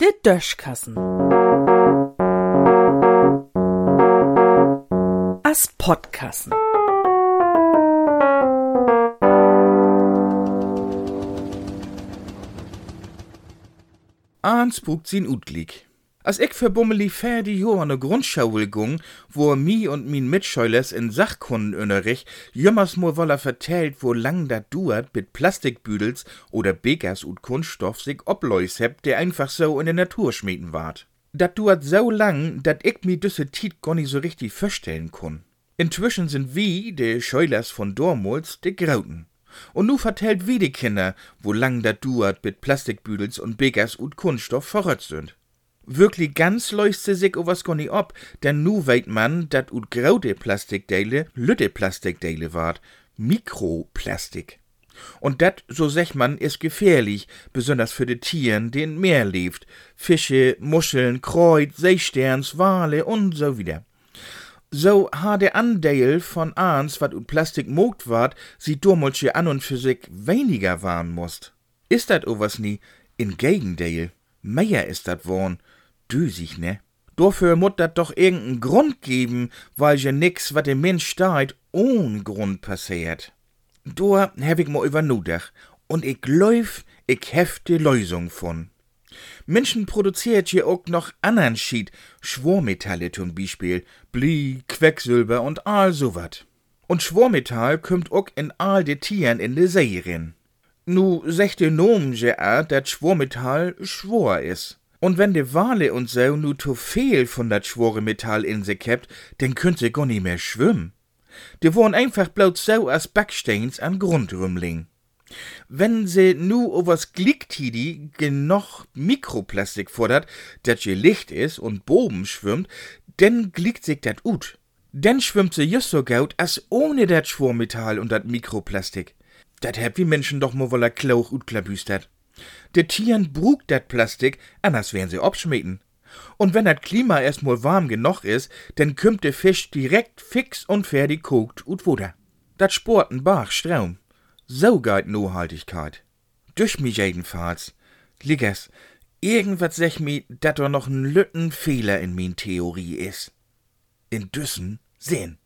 Der Döschkassen. As Podkassen. Ahns spukt sin Utglick. Als ich für Bummeli fertig jo an der Grundschau will gung, wo mi und min Mitschüler in Sachkundenunterricht jümmers mo woller vertellt, wo lang dat duert mit Plastikbüdels oder Bekers und Kunststoff sich obläus hebt, der einfach so in der Natur schmieden ward. Dat duert so lang, dat ich mi düsse Tiet gar so richtig vorstellen kun. Inzwischen sind wie, de Schülers von Dormuls, de Grauten. Und nu vertellt wie die Kinder, wo lang dat duert mit Plastikbüdels und Bekers und Kunststoff verrotzt sind. Wirklich ganz sich was gar nicht ob, denn nu weit man, dat ut graute Plastikdeile lütte Plastikdeile ward. Mikroplastik. Und dat, so sech man, ist gefährlich, besonders für de Tieren, die in Meer lebt. Fische, Muscheln, Kreuz, Seesterns, Wale und so wieder. So ha der Anteil von Ahns, wat ut Plastik mogt ward, sie durmolche an und für sich weniger waren musst. Ist dat o was nie? In Gegenteil. Mehr ist dat worn düsig, ne? Dafür mut dat doch irgendeinen Grund geben, weil ja nix, wat dem Mensch steht, ohne Grund passiert. Da hab ich mal über nudach und ich glaub, ich hef die Lösung von. Menschen produziert ja auch noch anderen Schied, Schwormetalle zum Beispiel, Bly, Quecksilber und all so wat. Und Schwormetall kommt auch in all de Tieren in de See rein. Nu secht de Nomen ja, dat Schwormetall Schwor is. Und wenn de Wale und so nu to viel von dat schwore Metall in se kept, dann könnt se gar nicht mehr schwimmen. De wohnen einfach bloß so als Backsteins am Grund rumling. Wenn se nu overs Glicktidi genug Mikroplastik fordert, dat je Licht is und Boben schwimmt, denn glickt sich dat ut. Denn schwimmt se just so gaut als ohne dat Schwormetall und dat Mikroplastik. Dat hab wie Menschen doch mo woller Klauch ut klabüstert. De Tieren brug dat Plastik, anders wären sie abschmieden. Und wenn dat Klima erstmal warm genug is, dann kümmt de Fisch direkt fix und fertig kokt ut Wuder. Dat sporten Bach Straum. So geht Nohaltigkeit. Durch mich jedenfalls. Liggers, irgendwas sech mi, dat doch noch n lütten Fehler in min Theorie is. In Düssen sehen.